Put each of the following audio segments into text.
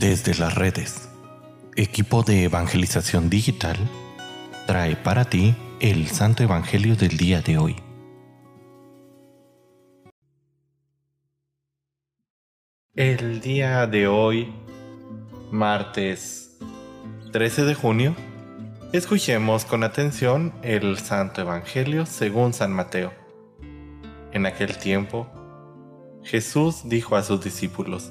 Desde las redes, equipo de evangelización digital trae para ti el Santo Evangelio del día de hoy. El día de hoy, martes 13 de junio, escuchemos con atención el Santo Evangelio según San Mateo. En aquel tiempo, Jesús dijo a sus discípulos,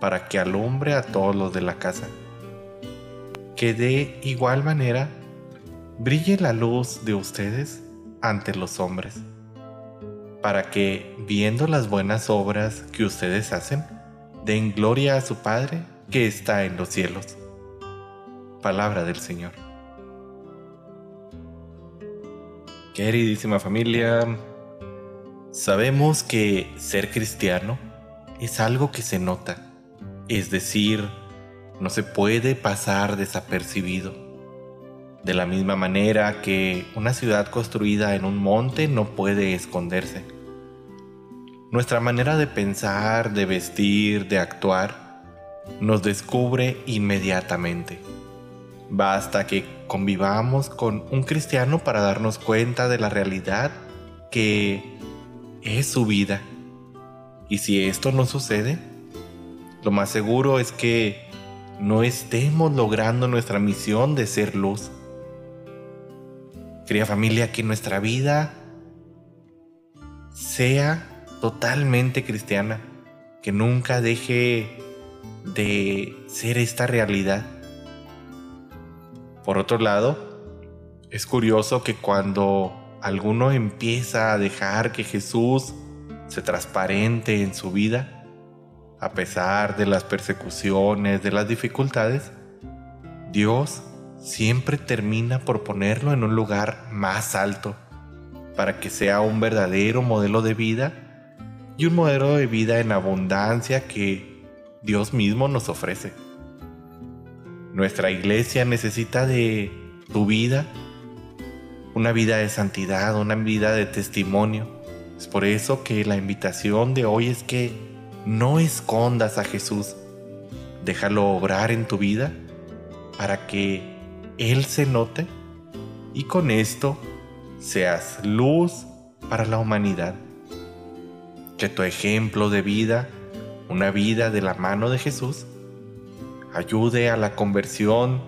para que alumbre a todos los de la casa. Que de igual manera brille la luz de ustedes ante los hombres, para que, viendo las buenas obras que ustedes hacen, den gloria a su Padre que está en los cielos. Palabra del Señor. Queridísima familia, sabemos que ser cristiano es algo que se nota es decir, no se puede pasar desapercibido. De la misma manera que una ciudad construida en un monte no puede esconderse. Nuestra manera de pensar, de vestir, de actuar, nos descubre inmediatamente. Basta que convivamos con un cristiano para darnos cuenta de la realidad que es su vida. Y si esto no sucede, lo más seguro es que no estemos logrando nuestra misión de ser luz. Querida familia, que nuestra vida sea totalmente cristiana, que nunca deje de ser esta realidad. Por otro lado, es curioso que cuando alguno empieza a dejar que Jesús se transparente en su vida, a pesar de las persecuciones, de las dificultades, Dios siempre termina por ponerlo en un lugar más alto para que sea un verdadero modelo de vida y un modelo de vida en abundancia que Dios mismo nos ofrece. Nuestra iglesia necesita de tu vida, una vida de santidad, una vida de testimonio. Es por eso que la invitación de hoy es que no escondas a Jesús. Déjalo obrar en tu vida para que Él se note y con esto seas luz para la humanidad. Que tu ejemplo de vida, una vida de la mano de Jesús, ayude a la conversión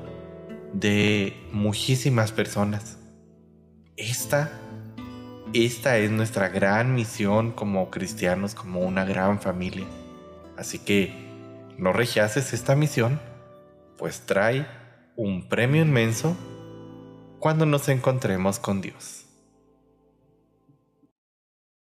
de muchísimas personas. Esta esta es nuestra gran misión como cristianos, como una gran familia. Así que no rechaces esta misión, pues trae un premio inmenso cuando nos encontremos con Dios.